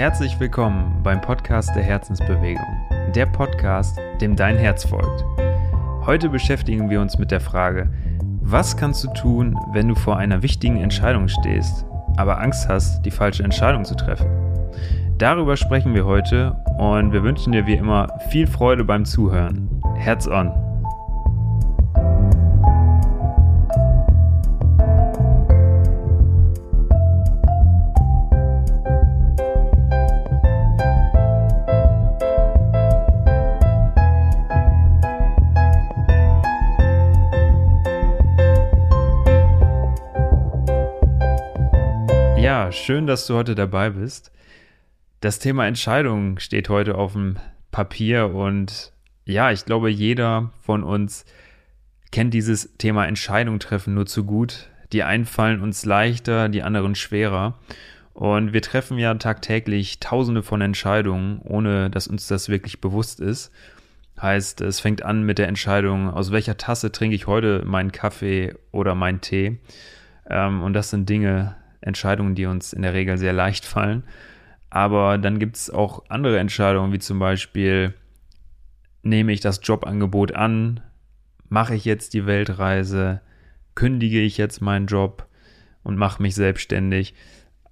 Herzlich willkommen beim Podcast der Herzensbewegung, der Podcast, dem dein Herz folgt. Heute beschäftigen wir uns mit der Frage, was kannst du tun, wenn du vor einer wichtigen Entscheidung stehst, aber Angst hast, die falsche Entscheidung zu treffen? Darüber sprechen wir heute und wir wünschen dir wie immer viel Freude beim Zuhören. Herz on! Schön, dass du heute dabei bist. Das Thema Entscheidung steht heute auf dem Papier und ja, ich glaube, jeder von uns kennt dieses Thema Entscheidung treffen nur zu gut. Die einen fallen uns leichter, die anderen schwerer. Und wir treffen ja tagtäglich tausende von Entscheidungen, ohne dass uns das wirklich bewusst ist. Heißt, es fängt an mit der Entscheidung, aus welcher Tasse trinke ich heute meinen Kaffee oder meinen Tee. Ähm, und das sind Dinge, Entscheidungen, die uns in der Regel sehr leicht fallen. Aber dann gibt es auch andere Entscheidungen, wie zum Beispiel, nehme ich das Jobangebot an, mache ich jetzt die Weltreise, kündige ich jetzt meinen Job und mache mich selbstständig.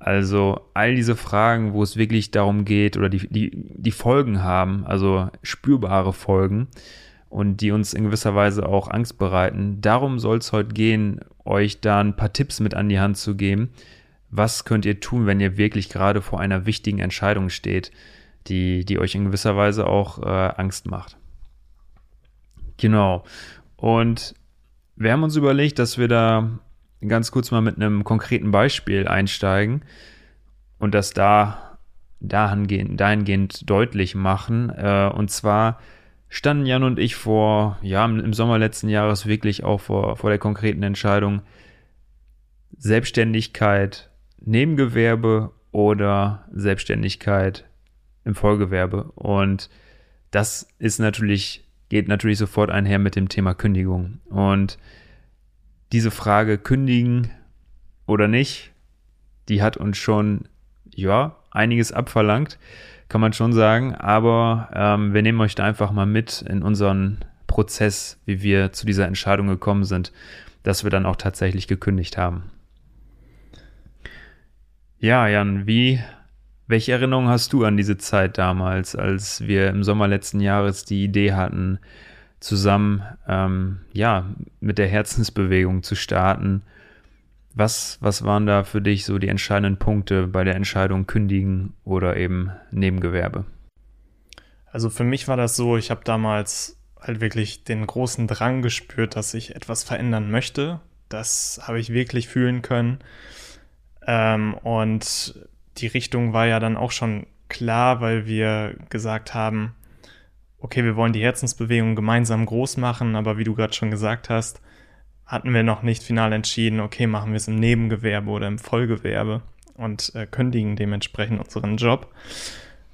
Also all diese Fragen, wo es wirklich darum geht oder die, die, die Folgen haben, also spürbare Folgen und die uns in gewisser Weise auch Angst bereiten. Darum soll es heute gehen, euch da ein paar Tipps mit an die Hand zu geben, was könnt ihr tun, wenn ihr wirklich gerade vor einer wichtigen Entscheidung steht, die, die euch in gewisser Weise auch äh, Angst macht. Genau. Und wir haben uns überlegt, dass wir da ganz kurz mal mit einem konkreten Beispiel einsteigen und das da dahingehend, dahingehend deutlich machen. Äh, und zwar standen Jan und ich vor, ja, im Sommer letzten Jahres wirklich auch vor, vor der konkreten Entscheidung, Selbstständigkeit Nebengewerbe oder Selbstständigkeit im Vollgewerbe. Und das ist natürlich, geht natürlich sofort einher mit dem Thema Kündigung. Und diese Frage kündigen oder nicht, die hat uns schon, ja, einiges abverlangt, kann man schon sagen. Aber ähm, wir nehmen euch da einfach mal mit in unseren Prozess, wie wir zu dieser Entscheidung gekommen sind, dass wir dann auch tatsächlich gekündigt haben. Ja, Jan, wie, welche Erinnerungen hast du an diese Zeit damals, als wir im Sommer letzten Jahres die Idee hatten, zusammen, ähm, ja, mit der Herzensbewegung zu starten? Was, was waren da für dich so die entscheidenden Punkte bei der Entscheidung kündigen oder eben Nebengewerbe? Also für mich war das so, ich habe damals halt wirklich den großen Drang gespürt, dass ich etwas verändern möchte. Das habe ich wirklich fühlen können. Ähm, und die Richtung war ja dann auch schon klar, weil wir gesagt haben, okay, wir wollen die Herzensbewegung gemeinsam groß machen, aber wie du gerade schon gesagt hast, hatten wir noch nicht final entschieden, okay, machen wir es im Nebengewerbe oder im Vollgewerbe und äh, kündigen dementsprechend unseren Job.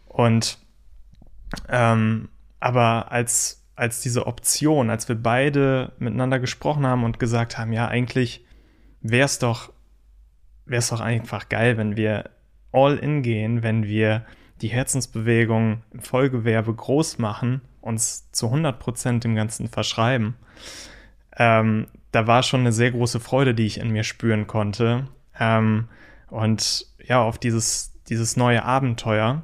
Und ähm, aber als, als diese Option, als wir beide miteinander gesprochen haben und gesagt haben, ja, eigentlich wäre es doch wäre es doch einfach geil, wenn wir all in gehen, wenn wir die Herzensbewegung im Vollgewerbe groß machen, uns zu 100% dem Ganzen verschreiben. Ähm, da war schon eine sehr große Freude, die ich in mir spüren konnte. Ähm, und ja, auf dieses, dieses neue Abenteuer.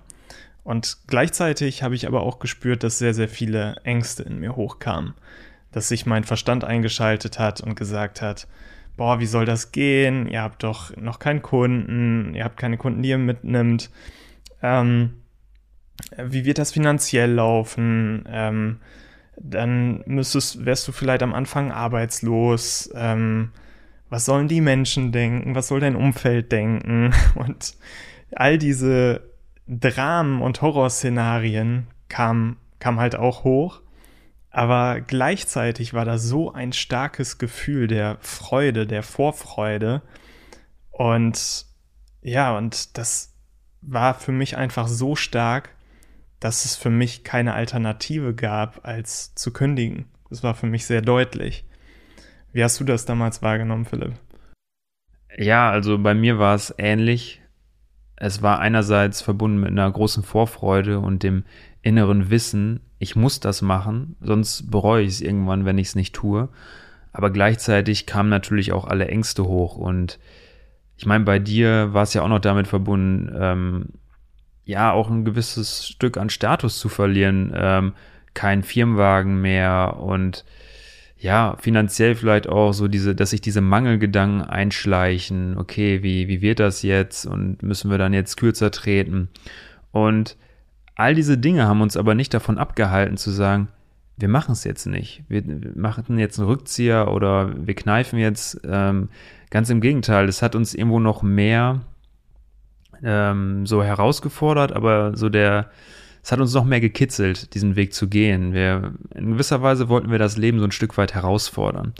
Und gleichzeitig habe ich aber auch gespürt, dass sehr, sehr viele Ängste in mir hochkamen. Dass sich mein Verstand eingeschaltet hat und gesagt hat, boah, wie soll das gehen? Ihr habt doch noch keinen Kunden, ihr habt keine Kunden, die ihr mitnimmt. Ähm, wie wird das finanziell laufen? Ähm, dann müsstest, wärst du vielleicht am Anfang arbeitslos. Ähm, was sollen die Menschen denken? Was soll dein Umfeld denken? Und all diese Dramen und Horrorszenarien kamen kam halt auch hoch. Aber gleichzeitig war da so ein starkes Gefühl der Freude, der Vorfreude. Und ja, und das war für mich einfach so stark, dass es für mich keine Alternative gab, als zu kündigen. Das war für mich sehr deutlich. Wie hast du das damals wahrgenommen, Philipp? Ja, also bei mir war es ähnlich. es war einerseits verbunden mit einer großen Vorfreude und dem inneren Wissen, ich muss das machen, sonst bereue ich es irgendwann, wenn ich es nicht tue. Aber gleichzeitig kamen natürlich auch alle Ängste hoch. Und ich meine, bei dir war es ja auch noch damit verbunden, ähm, ja, auch ein gewisses Stück an Status zu verlieren. Ähm, kein Firmenwagen mehr und ja, finanziell vielleicht auch so diese, dass sich diese Mangelgedanken einschleichen. Okay, wie, wie wird das jetzt? Und müssen wir dann jetzt kürzer treten? Und all diese Dinge haben uns aber nicht davon abgehalten zu sagen, wir machen es jetzt nicht. Wir machen jetzt einen Rückzieher oder wir kneifen jetzt. Ähm, ganz im Gegenteil, es hat uns irgendwo noch mehr ähm, so herausgefordert, aber so der, es hat uns noch mehr gekitzelt, diesen Weg zu gehen. Wir, in gewisser Weise wollten wir das Leben so ein Stück weit herausfordern.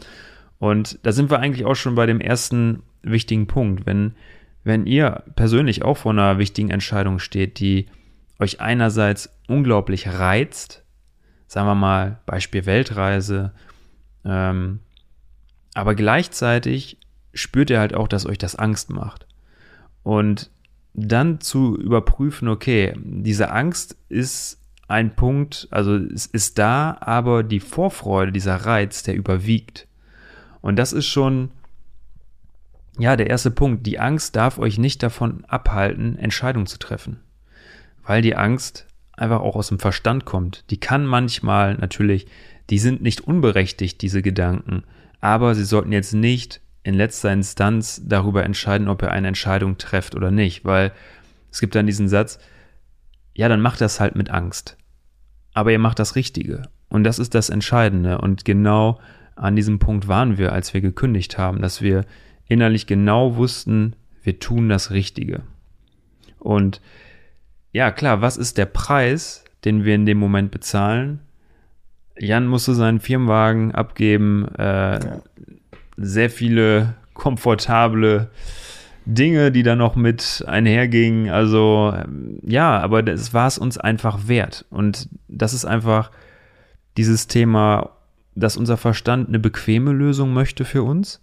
Und da sind wir eigentlich auch schon bei dem ersten wichtigen Punkt. Wenn, wenn ihr persönlich auch vor einer wichtigen Entscheidung steht, die euch einerseits unglaublich reizt, sagen wir mal, Beispiel Weltreise, ähm, aber gleichzeitig spürt ihr halt auch, dass euch das Angst macht. Und dann zu überprüfen, okay, diese Angst ist ein Punkt, also es ist da, aber die Vorfreude, dieser Reiz, der überwiegt. Und das ist schon, ja, der erste Punkt. Die Angst darf euch nicht davon abhalten, Entscheidungen zu treffen. Weil die Angst einfach auch aus dem Verstand kommt. Die kann manchmal natürlich, die sind nicht unberechtigt, diese Gedanken, aber sie sollten jetzt nicht in letzter Instanz darüber entscheiden, ob ihr eine Entscheidung trefft oder nicht, weil es gibt dann diesen Satz, ja, dann macht das halt mit Angst. Aber ihr macht das Richtige. Und das ist das Entscheidende. Und genau an diesem Punkt waren wir, als wir gekündigt haben, dass wir innerlich genau wussten, wir tun das Richtige. Und ja, klar, was ist der Preis, den wir in dem Moment bezahlen? Jan musste seinen Firmenwagen abgeben. Äh, ja sehr viele komfortable Dinge, die da noch mit einhergingen. Also ja, aber das war es uns einfach wert. Und das ist einfach dieses Thema, dass unser Verstand eine bequeme Lösung möchte für uns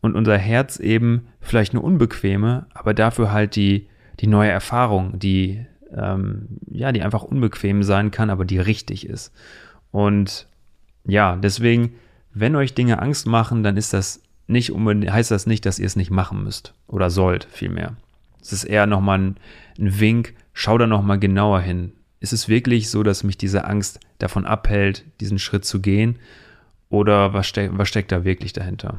und unser Herz eben vielleicht eine unbequeme, aber dafür halt die, die neue Erfahrung, die ähm, ja, die einfach unbequem sein kann, aber die richtig ist. Und ja, deswegen wenn euch Dinge Angst machen, dann ist das nicht unbedingt, heißt das nicht, dass ihr es nicht machen müsst oder sollt, vielmehr. Es ist eher nochmal ein, ein Wink, schau da nochmal genauer hin. Ist es wirklich so, dass mich diese Angst davon abhält, diesen Schritt zu gehen? Oder was, steck, was steckt da wirklich dahinter?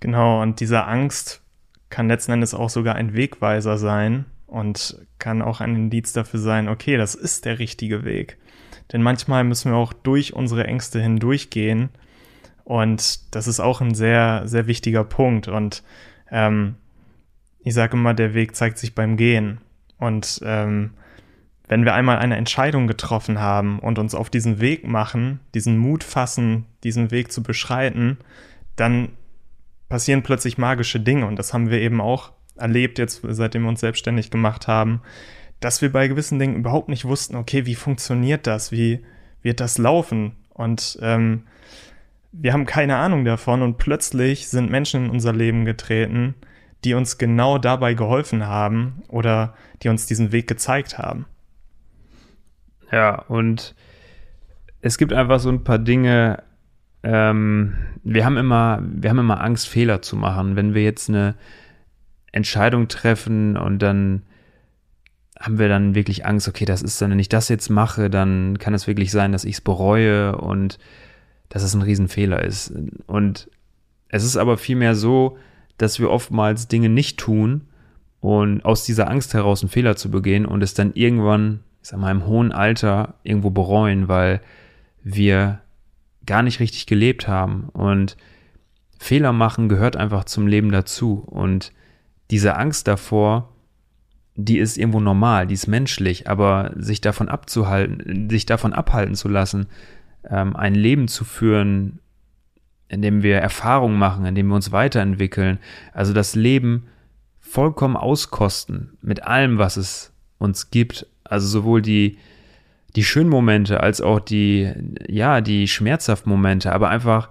Genau, und diese Angst kann letzten Endes auch sogar ein Wegweiser sein und kann auch ein Indiz dafür sein, okay, das ist der richtige Weg. Denn manchmal müssen wir auch durch unsere Ängste hindurchgehen. Und das ist auch ein sehr, sehr wichtiger Punkt. Und ähm, ich sage immer, der Weg zeigt sich beim Gehen. Und ähm, wenn wir einmal eine Entscheidung getroffen haben und uns auf diesen Weg machen, diesen Mut fassen, diesen Weg zu beschreiten, dann passieren plötzlich magische Dinge. Und das haben wir eben auch erlebt, jetzt seitdem wir uns selbstständig gemacht haben, dass wir bei gewissen Dingen überhaupt nicht wussten, okay, wie funktioniert das, wie wird das laufen? Und ähm, wir haben keine Ahnung davon und plötzlich sind Menschen in unser Leben getreten, die uns genau dabei geholfen haben oder die uns diesen Weg gezeigt haben. Ja, und es gibt einfach so ein paar Dinge, ähm, wir haben immer, wir haben immer Angst, Fehler zu machen. Wenn wir jetzt eine Entscheidung treffen und dann haben wir dann wirklich Angst, okay, das ist dann, wenn ich das jetzt mache, dann kann es wirklich sein, dass ich es bereue und dass es ein Riesenfehler ist. Und es ist aber vielmehr so, dass wir oftmals Dinge nicht tun und aus dieser Angst heraus einen Fehler zu begehen und es dann irgendwann, ich sag mal, im hohen Alter irgendwo bereuen, weil wir gar nicht richtig gelebt haben. Und Fehler machen gehört einfach zum Leben dazu. Und diese Angst davor, die ist irgendwo normal, die ist menschlich, aber sich davon abzuhalten, sich davon abhalten zu lassen, ähm, ein Leben zu führen, in dem wir Erfahrungen machen, in dem wir uns weiterentwickeln, also das Leben vollkommen auskosten mit allem, was es uns gibt, also sowohl die die schönen Momente als auch die ja die schmerzhaften Momente, aber einfach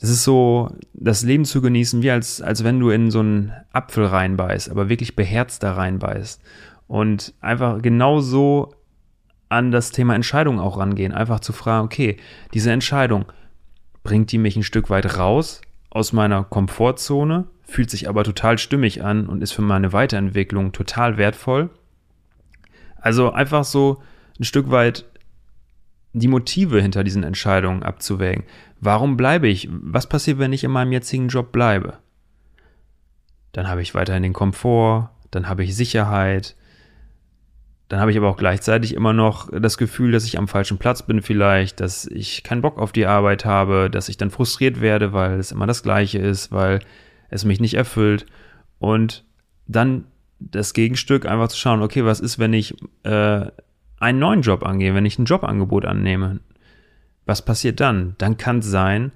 das ist so, das Leben zu genießen, wie als, als wenn du in so einen Apfel reinbeißt, aber wirklich beherzt da reinbeißt. Und einfach genau so an das Thema Entscheidung auch rangehen. Einfach zu fragen, okay, diese Entscheidung, bringt die mich ein Stück weit raus aus meiner Komfortzone, fühlt sich aber total stimmig an und ist für meine Weiterentwicklung total wertvoll. Also einfach so ein Stück weit die Motive hinter diesen Entscheidungen abzuwägen. Warum bleibe ich? Was passiert, wenn ich in meinem jetzigen Job bleibe? Dann habe ich weiterhin den Komfort, dann habe ich Sicherheit, dann habe ich aber auch gleichzeitig immer noch das Gefühl, dass ich am falschen Platz bin vielleicht, dass ich keinen Bock auf die Arbeit habe, dass ich dann frustriert werde, weil es immer das gleiche ist, weil es mich nicht erfüllt. Und dann das Gegenstück einfach zu schauen, okay, was ist, wenn ich äh, einen neuen Job angehe, wenn ich ein Jobangebot annehme? Was passiert dann? Dann kann es sein,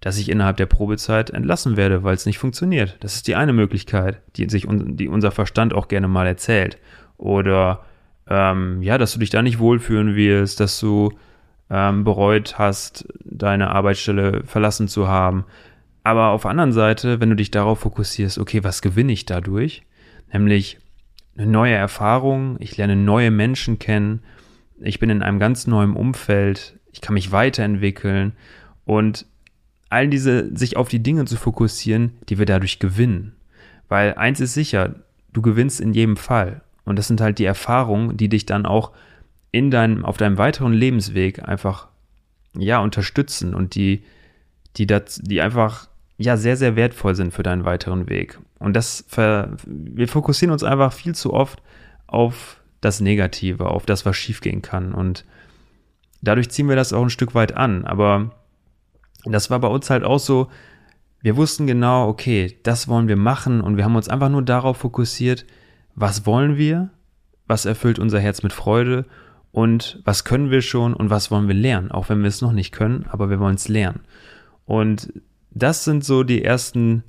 dass ich innerhalb der Probezeit entlassen werde, weil es nicht funktioniert. Das ist die eine Möglichkeit, die sich die unser Verstand auch gerne mal erzählt. Oder ähm, ja, dass du dich da nicht wohlfühlen wirst, dass du ähm, bereut hast, deine Arbeitsstelle verlassen zu haben. Aber auf der anderen Seite, wenn du dich darauf fokussierst, okay, was gewinne ich dadurch? Nämlich eine neue Erfahrung, ich lerne neue Menschen kennen, ich bin in einem ganz neuen Umfeld, ich kann mich weiterentwickeln und all diese, sich auf die Dinge zu fokussieren, die wir dadurch gewinnen. Weil eins ist sicher, du gewinnst in jedem Fall. Und das sind halt die Erfahrungen, die dich dann auch in deinem, auf deinem weiteren Lebensweg einfach, ja, unterstützen und die, die, das, die einfach, ja, sehr, sehr wertvoll sind für deinen weiteren Weg. Und das, wir fokussieren uns einfach viel zu oft auf das Negative, auf das, was schiefgehen kann. Und dadurch ziehen wir das auch ein Stück weit an. Aber das war bei uns halt auch so, wir wussten genau, okay, das wollen wir machen und wir haben uns einfach nur darauf fokussiert, was wollen wir, was erfüllt unser Herz mit Freude und was können wir schon und was wollen wir lernen, auch wenn wir es noch nicht können, aber wir wollen es lernen. Und das sind so die ersten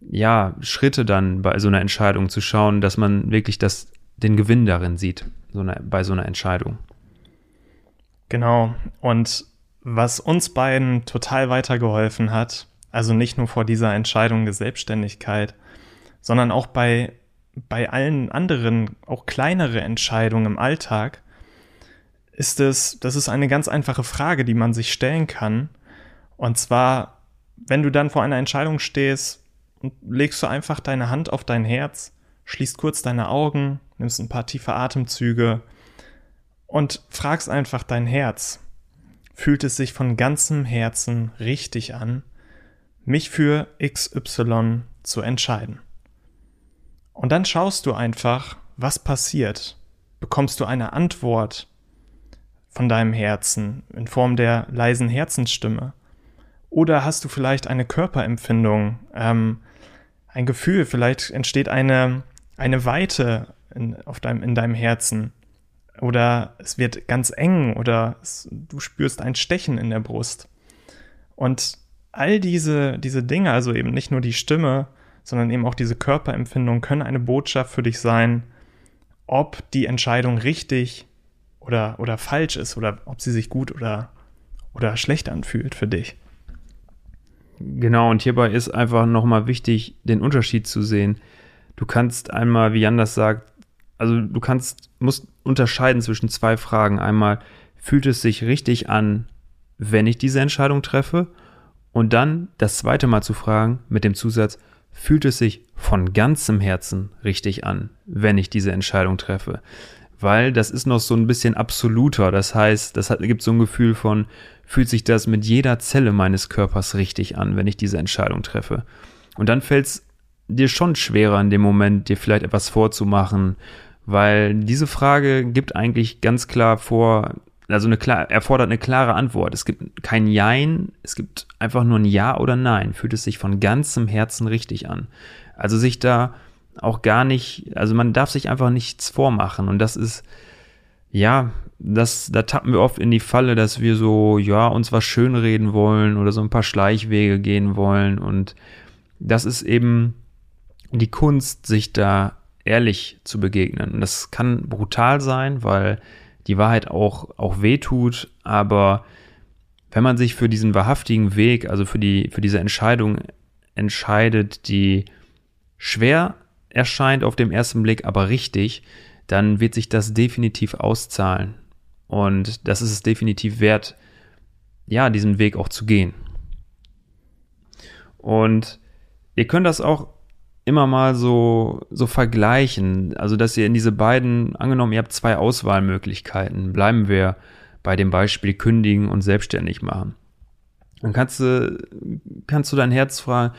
ja, Schritte dann bei so einer Entscheidung zu schauen, dass man wirklich das, den Gewinn darin sieht, so eine, bei so einer Entscheidung. Genau. Und was uns beiden total weitergeholfen hat, also nicht nur vor dieser Entscheidung der Selbstständigkeit, sondern auch bei, bei allen anderen, auch kleinere Entscheidungen im Alltag, ist es, das ist eine ganz einfache Frage, die man sich stellen kann. Und zwar, wenn du dann vor einer Entscheidung stehst, legst du einfach deine Hand auf dein Herz, schließt kurz deine Augen, nimmst ein paar tiefe Atemzüge und fragst einfach dein Herz. Fühlt es sich von ganzem Herzen richtig an, mich für XY zu entscheiden? Und dann schaust du einfach, was passiert. Bekommst du eine Antwort von deinem Herzen in Form der leisen Herzensstimme? Oder hast du vielleicht eine Körperempfindung, ähm, ein Gefühl, vielleicht entsteht eine, eine Weite in, auf deinem, in deinem Herzen oder es wird ganz eng oder es, du spürst ein Stechen in der Brust. Und all diese, diese Dinge, also eben nicht nur die Stimme, sondern eben auch diese Körperempfindung, können eine Botschaft für dich sein, ob die Entscheidung richtig oder, oder falsch ist oder ob sie sich gut oder, oder schlecht anfühlt für dich. Genau, und hierbei ist einfach nochmal wichtig, den Unterschied zu sehen. Du kannst einmal, wie Jan das sagt, also du kannst, musst unterscheiden zwischen zwei Fragen. Einmal, fühlt es sich richtig an, wenn ich diese Entscheidung treffe? Und dann das zweite Mal zu fragen mit dem Zusatz, fühlt es sich von ganzem Herzen richtig an, wenn ich diese Entscheidung treffe? Weil das ist noch so ein bisschen absoluter. Das heißt, das hat, gibt so ein Gefühl von, fühlt sich das mit jeder Zelle meines Körpers richtig an, wenn ich diese Entscheidung treffe. Und dann fällt es dir schon schwerer in dem Moment, dir vielleicht etwas vorzumachen, weil diese Frage gibt eigentlich ganz klar vor, also eine klar, erfordert eine klare Antwort. Es gibt kein Jein, es gibt einfach nur ein Ja oder Nein. Fühlt es sich von ganzem Herzen richtig an. Also sich da auch gar nicht, also man darf sich einfach nichts vormachen. Und das ist, ja, das, da tappen wir oft in die Falle, dass wir so, ja, uns was schönreden wollen oder so ein paar Schleichwege gehen wollen. Und das ist eben die Kunst, sich da ehrlich zu begegnen. Und das kann brutal sein, weil die Wahrheit auch, auch wehtut, aber wenn man sich für diesen wahrhaftigen Weg, also für, die, für diese Entscheidung entscheidet, die schwer erscheint auf dem ersten Blick, aber richtig, dann wird sich das definitiv auszahlen. Und das ist es definitiv wert, ja, diesen Weg auch zu gehen. Und ihr könnt das auch immer mal so, so vergleichen. Also, dass ihr in diese beiden, angenommen, ihr habt zwei Auswahlmöglichkeiten. Bleiben wir bei dem Beispiel kündigen und selbstständig machen. Dann kannst du, kannst du dein Herz fragen,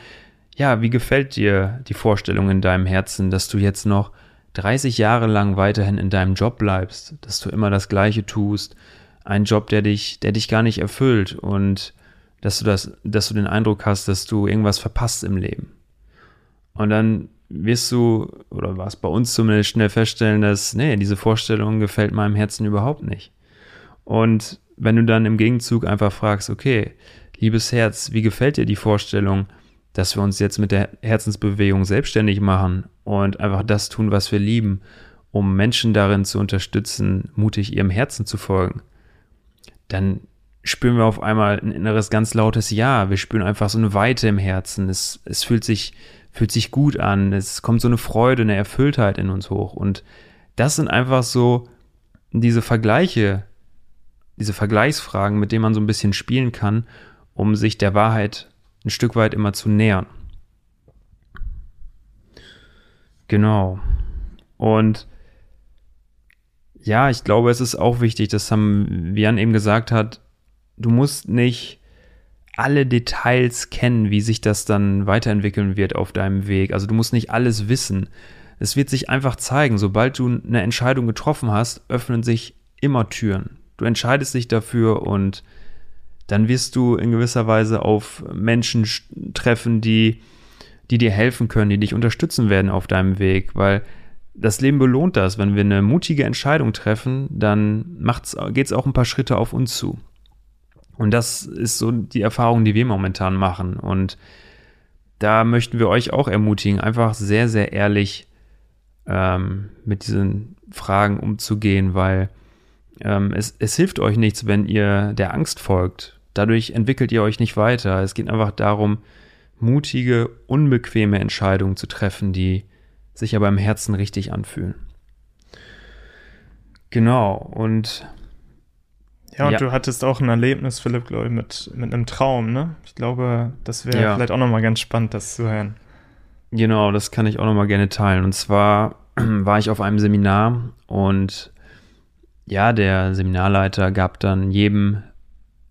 ja, wie gefällt dir die Vorstellung in deinem Herzen, dass du jetzt noch 30 Jahre lang weiterhin in deinem Job bleibst, dass du immer das Gleiche tust, ein Job, der dich, der dich gar nicht erfüllt und dass du das, dass du den Eindruck hast, dass du irgendwas verpasst im Leben. Und dann wirst du, oder was bei uns zumindest schnell feststellen, dass, nee, diese Vorstellung gefällt meinem Herzen überhaupt nicht. Und wenn du dann im Gegenzug einfach fragst, okay, liebes Herz, wie gefällt dir die Vorstellung, dass wir uns jetzt mit der Herzensbewegung selbstständig machen und einfach das tun, was wir lieben, um Menschen darin zu unterstützen, mutig ihrem Herzen zu folgen, dann spüren wir auf einmal ein inneres ganz lautes Ja. Wir spüren einfach so eine Weite im Herzen. Es, es fühlt sich, fühlt sich gut an. Es kommt so eine Freude, eine Erfülltheit in uns hoch. Und das sind einfach so diese Vergleiche, diese Vergleichsfragen, mit denen man so ein bisschen spielen kann, um sich der Wahrheit ein Stück weit immer zu nähern. Genau. Und ja, ich glaube, es ist auch wichtig, das haben wie Jan eben gesagt hat, du musst nicht alle Details kennen, wie sich das dann weiterentwickeln wird auf deinem Weg. Also du musst nicht alles wissen. Es wird sich einfach zeigen, sobald du eine Entscheidung getroffen hast, öffnen sich immer Türen. Du entscheidest dich dafür und dann wirst du in gewisser Weise auf Menschen treffen, die, die dir helfen können, die dich unterstützen werden auf deinem Weg, weil das Leben belohnt das. Wenn wir eine mutige Entscheidung treffen, dann geht es auch ein paar Schritte auf uns zu. Und das ist so die Erfahrung, die wir momentan machen. Und da möchten wir euch auch ermutigen, einfach sehr, sehr ehrlich ähm, mit diesen Fragen umzugehen, weil ähm, es, es hilft euch nichts, wenn ihr der Angst folgt. Dadurch entwickelt ihr euch nicht weiter. Es geht einfach darum, mutige, unbequeme Entscheidungen zu treffen, die sich aber im Herzen richtig anfühlen. Genau, und. Ja, und ja. du hattest auch ein Erlebnis, Philipp, glaube ich, mit, mit einem Traum, ne? Ich glaube, das wäre ja. vielleicht auch nochmal ganz spannend, das zu hören. Genau, das kann ich auch nochmal gerne teilen. Und zwar war ich auf einem Seminar und ja, der Seminarleiter gab dann jedem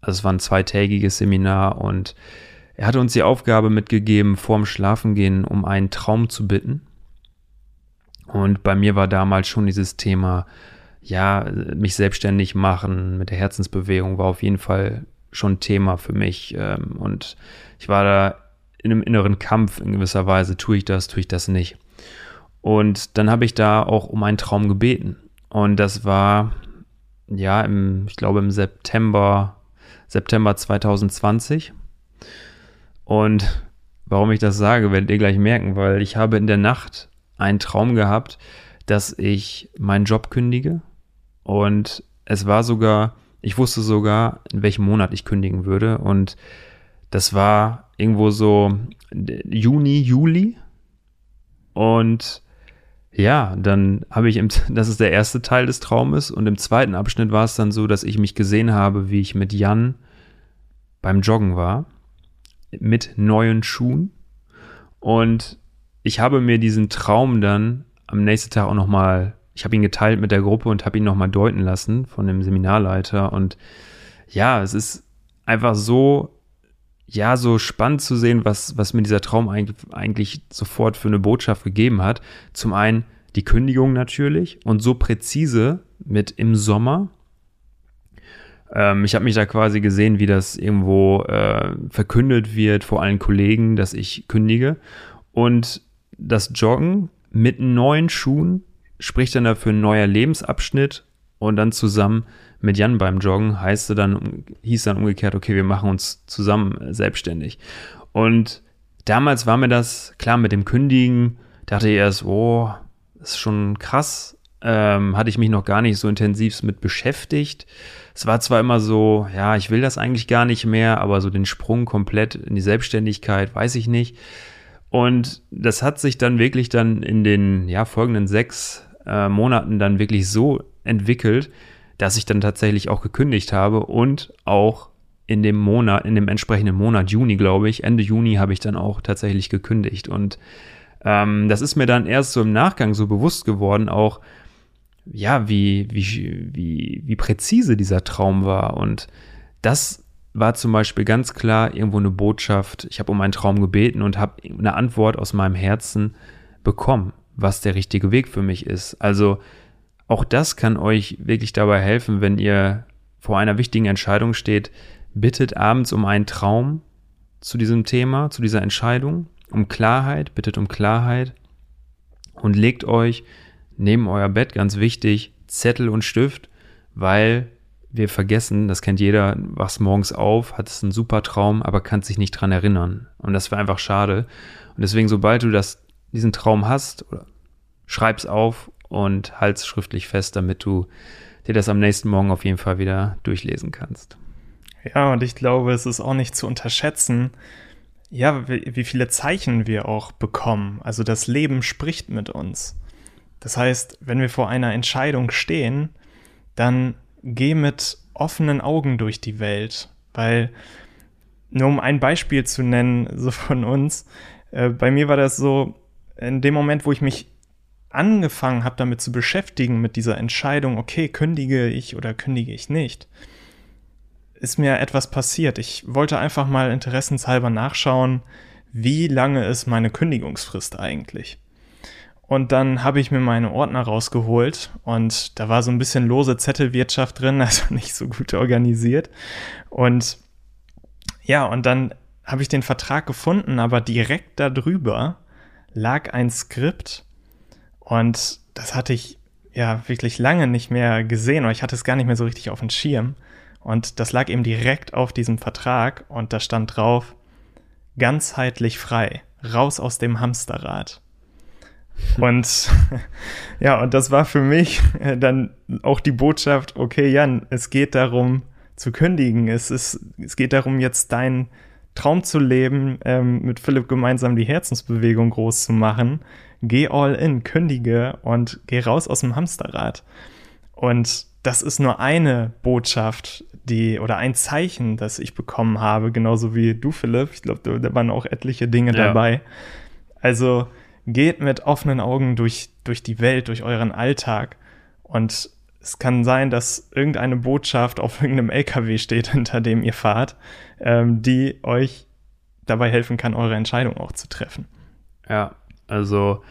also es war ein zweitägiges Seminar und er hatte uns die Aufgabe mitgegeben, vorm Schlafengehen um einen Traum zu bitten. Und bei mir war damals schon dieses Thema, ja, mich selbstständig machen mit der Herzensbewegung war auf jeden Fall schon Thema für mich. Ähm, und ich war da in einem inneren Kampf in gewisser Weise, tue ich das, tue ich das nicht. Und dann habe ich da auch um einen Traum gebeten. Und das war, ja, im, ich glaube im September September 2020. Und warum ich das sage, werdet ihr gleich merken, weil ich habe in der Nacht einen Traum gehabt, dass ich meinen Job kündige. Und es war sogar, ich wusste sogar, in welchem Monat ich kündigen würde. Und das war irgendwo so Juni, Juli. Und ja, dann habe ich, im, das ist der erste Teil des Traumes und im zweiten Abschnitt war es dann so, dass ich mich gesehen habe, wie ich mit Jan beim Joggen war, mit neuen Schuhen und ich habe mir diesen Traum dann am nächsten Tag auch nochmal, ich habe ihn geteilt mit der Gruppe und habe ihn nochmal deuten lassen von dem Seminarleiter und ja, es ist einfach so ja, so spannend zu sehen, was, was mir dieser Traum eigentlich, eigentlich sofort für eine Botschaft gegeben hat. Zum einen die Kündigung natürlich und so präzise mit im Sommer. Ähm, ich habe mich da quasi gesehen, wie das irgendwo äh, verkündet wird vor allen Kollegen, dass ich kündige. Und das Joggen mit neuen Schuhen spricht dann dafür ein neuer Lebensabschnitt und dann zusammen mit Jan beim Joggen heißt dann, hieß dann umgekehrt, okay, wir machen uns zusammen selbstständig. Und damals war mir das klar mit dem Kündigen, dachte ich erst, oh, ist schon krass. ähm, hatte ich mich noch gar nicht so intensiv mit beschäftigt. Es war zwar immer so, ja, ich will das eigentlich gar nicht mehr, aber so den Sprung komplett in die Selbstständigkeit, weiß ich nicht. Und das hat sich dann wirklich dann in den ja, folgenden sechs äh, Monaten dann wirklich so entwickelt, dass ich dann tatsächlich auch gekündigt habe und auch in dem Monat, in dem entsprechenden Monat, Juni, glaube ich, Ende Juni habe ich dann auch tatsächlich gekündigt. Und ähm, das ist mir dann erst so im Nachgang so bewusst geworden, auch ja, wie, wie, wie, wie präzise dieser Traum war. Und das war zum Beispiel ganz klar irgendwo eine Botschaft. Ich habe um einen Traum gebeten und habe eine Antwort aus meinem Herzen bekommen, was der richtige Weg für mich ist. Also auch das kann euch wirklich dabei helfen, wenn ihr vor einer wichtigen Entscheidung steht. Bittet abends um einen Traum zu diesem Thema, zu dieser Entscheidung, um Klarheit, bittet um Klarheit und legt euch neben euer Bett, ganz wichtig, Zettel und Stift, weil wir vergessen, das kennt jeder, wachst morgens auf, hat es einen super Traum, aber kann sich nicht dran erinnern. Und das wäre einfach schade. Und deswegen, sobald du das, diesen Traum hast, schreib's auf und halt's schriftlich fest, damit du dir das am nächsten Morgen auf jeden Fall wieder durchlesen kannst. Ja, und ich glaube, es ist auch nicht zu unterschätzen, ja, wie, wie viele Zeichen wir auch bekommen. Also das Leben spricht mit uns. Das heißt, wenn wir vor einer Entscheidung stehen, dann geh mit offenen Augen durch die Welt, weil nur um ein Beispiel zu nennen, so von uns, äh, bei mir war das so, in dem Moment, wo ich mich angefangen habe, damit zu beschäftigen, mit dieser Entscheidung, okay, kündige ich oder kündige ich nicht, ist mir etwas passiert. Ich wollte einfach mal interessenshalber nachschauen, wie lange ist meine Kündigungsfrist eigentlich? Und dann habe ich mir meine Ordner rausgeholt und da war so ein bisschen lose Zettelwirtschaft drin, also nicht so gut organisiert. Und ja, und dann habe ich den Vertrag gefunden, aber direkt darüber lag ein Skript und das hatte ich ja wirklich lange nicht mehr gesehen oder ich hatte es gar nicht mehr so richtig auf dem Schirm. Und das lag eben direkt auf diesem Vertrag und da stand drauf, ganzheitlich frei, raus aus dem Hamsterrad. Und ja, und das war für mich äh, dann auch die Botschaft, okay, Jan, es geht darum zu kündigen. Es, ist, es geht darum, jetzt deinen Traum zu leben, ähm, mit Philipp gemeinsam die Herzensbewegung groß zu machen. Geh all in, kündige und geh raus aus dem Hamsterrad. Und das ist nur eine Botschaft, die oder ein Zeichen, das ich bekommen habe, genauso wie du, Philipp. Ich glaube, da waren auch etliche Dinge ja. dabei. Also geht mit offenen Augen durch, durch die Welt, durch euren Alltag. Und es kann sein, dass irgendeine Botschaft auf irgendeinem LKW steht, hinter dem ihr fahrt, ähm, die euch dabei helfen kann, eure Entscheidung auch zu treffen. Ja, also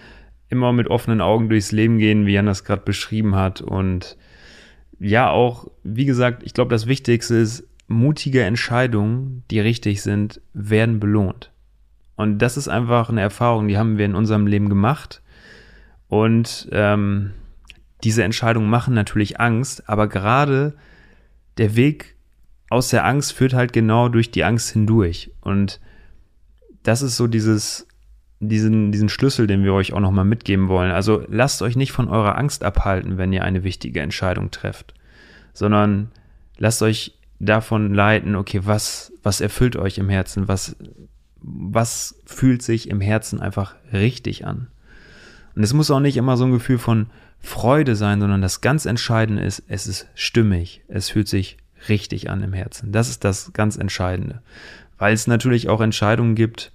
immer mit offenen Augen durchs Leben gehen, wie Jan das gerade beschrieben hat. Und ja, auch, wie gesagt, ich glaube, das Wichtigste ist, mutige Entscheidungen, die richtig sind, werden belohnt. Und das ist einfach eine Erfahrung, die haben wir in unserem Leben gemacht. Und ähm, diese Entscheidungen machen natürlich Angst, aber gerade der Weg aus der Angst führt halt genau durch die Angst hindurch. Und das ist so dieses, diesen, diesen Schlüssel, den wir euch auch nochmal mitgeben wollen. Also lasst euch nicht von eurer Angst abhalten, wenn ihr eine wichtige Entscheidung trefft, sondern lasst euch davon leiten, okay, was, was erfüllt euch im Herzen, was, was fühlt sich im Herzen einfach richtig an. Und es muss auch nicht immer so ein Gefühl von Freude sein, sondern das ganz Entscheidende ist, es ist stimmig, es fühlt sich richtig an im Herzen. Das ist das ganz Entscheidende. Weil es natürlich auch Entscheidungen gibt,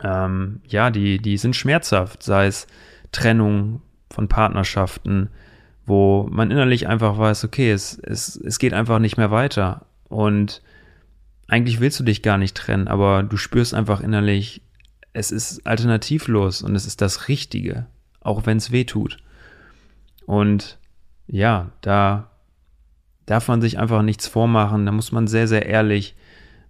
ähm, ja, die, die sind schmerzhaft, sei es Trennung von Partnerschaften, wo man innerlich einfach weiß, okay, es, es, es geht einfach nicht mehr weiter. Und eigentlich willst du dich gar nicht trennen, aber du spürst einfach innerlich, es ist alternativlos und es ist das Richtige, auch wenn es weh tut. Und ja, da darf man sich einfach nichts vormachen, da muss man sehr, sehr ehrlich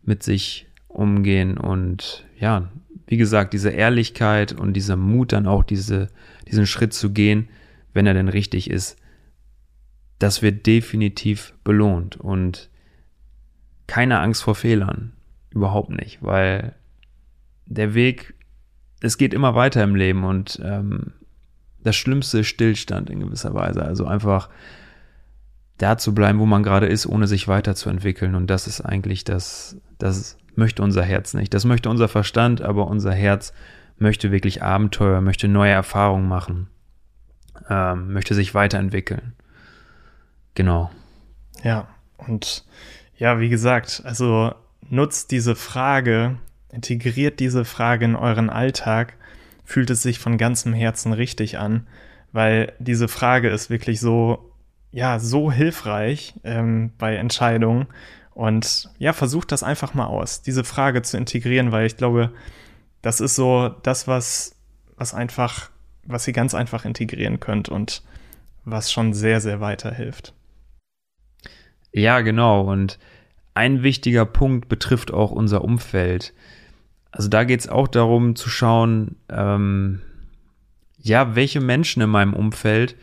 mit sich umgehen und ja, wie gesagt, diese Ehrlichkeit und dieser Mut dann auch diese, diesen Schritt zu gehen, wenn er denn richtig ist, das wird definitiv belohnt und keine Angst vor Fehlern. Überhaupt nicht, weil der Weg, es geht immer weiter im Leben und ähm, das Schlimmste ist Stillstand in gewisser Weise. Also einfach da zu bleiben, wo man gerade ist, ohne sich weiterzuentwickeln. Und das ist eigentlich das, das möchte unser Herz nicht. Das möchte unser Verstand, aber unser Herz möchte wirklich Abenteuer, möchte neue Erfahrungen machen, ähm, möchte sich weiterentwickeln. Genau. Ja, und ja, wie gesagt, also nutzt diese Frage, integriert diese Frage in euren Alltag, fühlt es sich von ganzem Herzen richtig an, weil diese Frage ist wirklich so, ja, so hilfreich ähm, bei Entscheidungen. Und ja, versucht das einfach mal aus, diese Frage zu integrieren, weil ich glaube, das ist so das, was, was einfach, was ihr ganz einfach integrieren könnt und was schon sehr, sehr weiterhilft. Ja, genau. Und ein wichtiger Punkt betrifft auch unser Umfeld. Also da geht es auch darum zu schauen, ähm, ja, welche Menschen in meinem Umfeld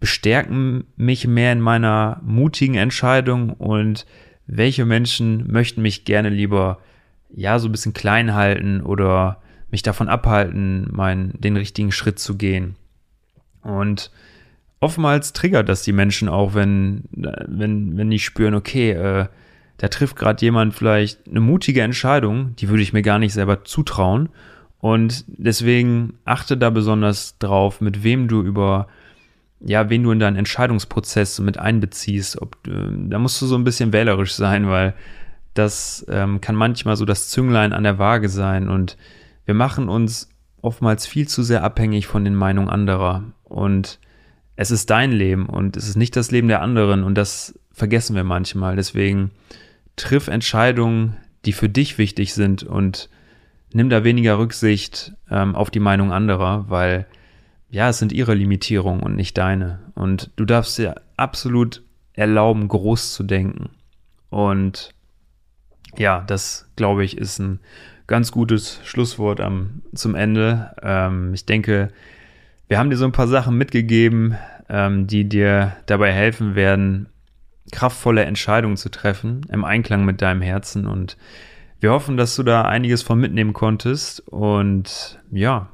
bestärken mich mehr in meiner mutigen Entscheidung und welche Menschen möchten mich gerne lieber, ja, so ein bisschen klein halten oder mich davon abhalten, meinen, den richtigen Schritt zu gehen. Und oftmals triggert das die Menschen auch, wenn, wenn, wenn die spüren, okay, äh, da trifft gerade jemand vielleicht eine mutige Entscheidung, die würde ich mir gar nicht selber zutrauen. Und deswegen achte da besonders drauf, mit wem du über, ja, wen du in deinen Entscheidungsprozess mit einbeziehst. Ob, äh, da musst du so ein bisschen wählerisch sein, weil das ähm, kann manchmal so das Zünglein an der Waage sein. Und wir machen uns oftmals viel zu sehr abhängig von den Meinungen anderer. Und es ist dein Leben und es ist nicht das Leben der anderen. Und das vergessen wir manchmal. Deswegen triff Entscheidungen, die für dich wichtig sind und nimm da weniger Rücksicht ähm, auf die Meinung anderer, weil ja, es sind ihre Limitierungen und nicht deine. Und du darfst dir absolut erlauben, groß zu denken. Und ja, das glaube ich ist ein ganz gutes Schlusswort am, zum Ende. Ähm, ich denke, wir haben dir so ein paar Sachen mitgegeben, ähm, die dir dabei helfen werden, kraftvolle Entscheidungen zu treffen im Einklang mit deinem Herzen. Und wir hoffen, dass du da einiges von mitnehmen konntest. Und ja,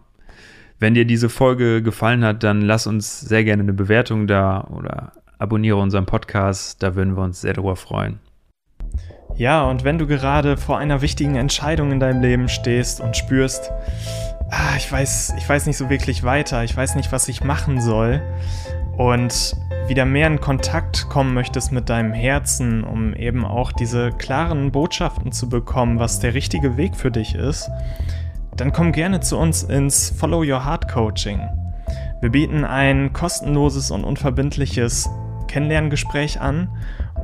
wenn dir diese Folge gefallen hat, dann lass uns sehr gerne eine Bewertung da oder abonniere unseren Podcast. Da würden wir uns sehr darüber freuen. Ja, und wenn du gerade vor einer wichtigen Entscheidung in deinem Leben stehst und spürst, ah, ich weiß, ich weiß nicht so wirklich weiter, ich weiß nicht, was ich machen soll und wieder mehr in Kontakt kommen möchtest mit deinem Herzen, um eben auch diese klaren Botschaften zu bekommen, was der richtige Weg für dich ist, dann komm gerne zu uns ins Follow Your Heart Coaching. Wir bieten ein kostenloses und unverbindliches Kennenlerngespräch an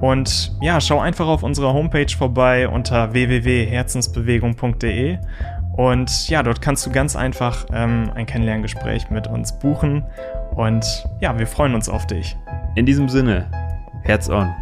und ja, schau einfach auf unserer Homepage vorbei unter www.herzensbewegung.de und ja, dort kannst du ganz einfach ähm, ein Kennenlerngespräch mit uns buchen und ja, wir freuen uns auf dich. In diesem Sinne, Herz on.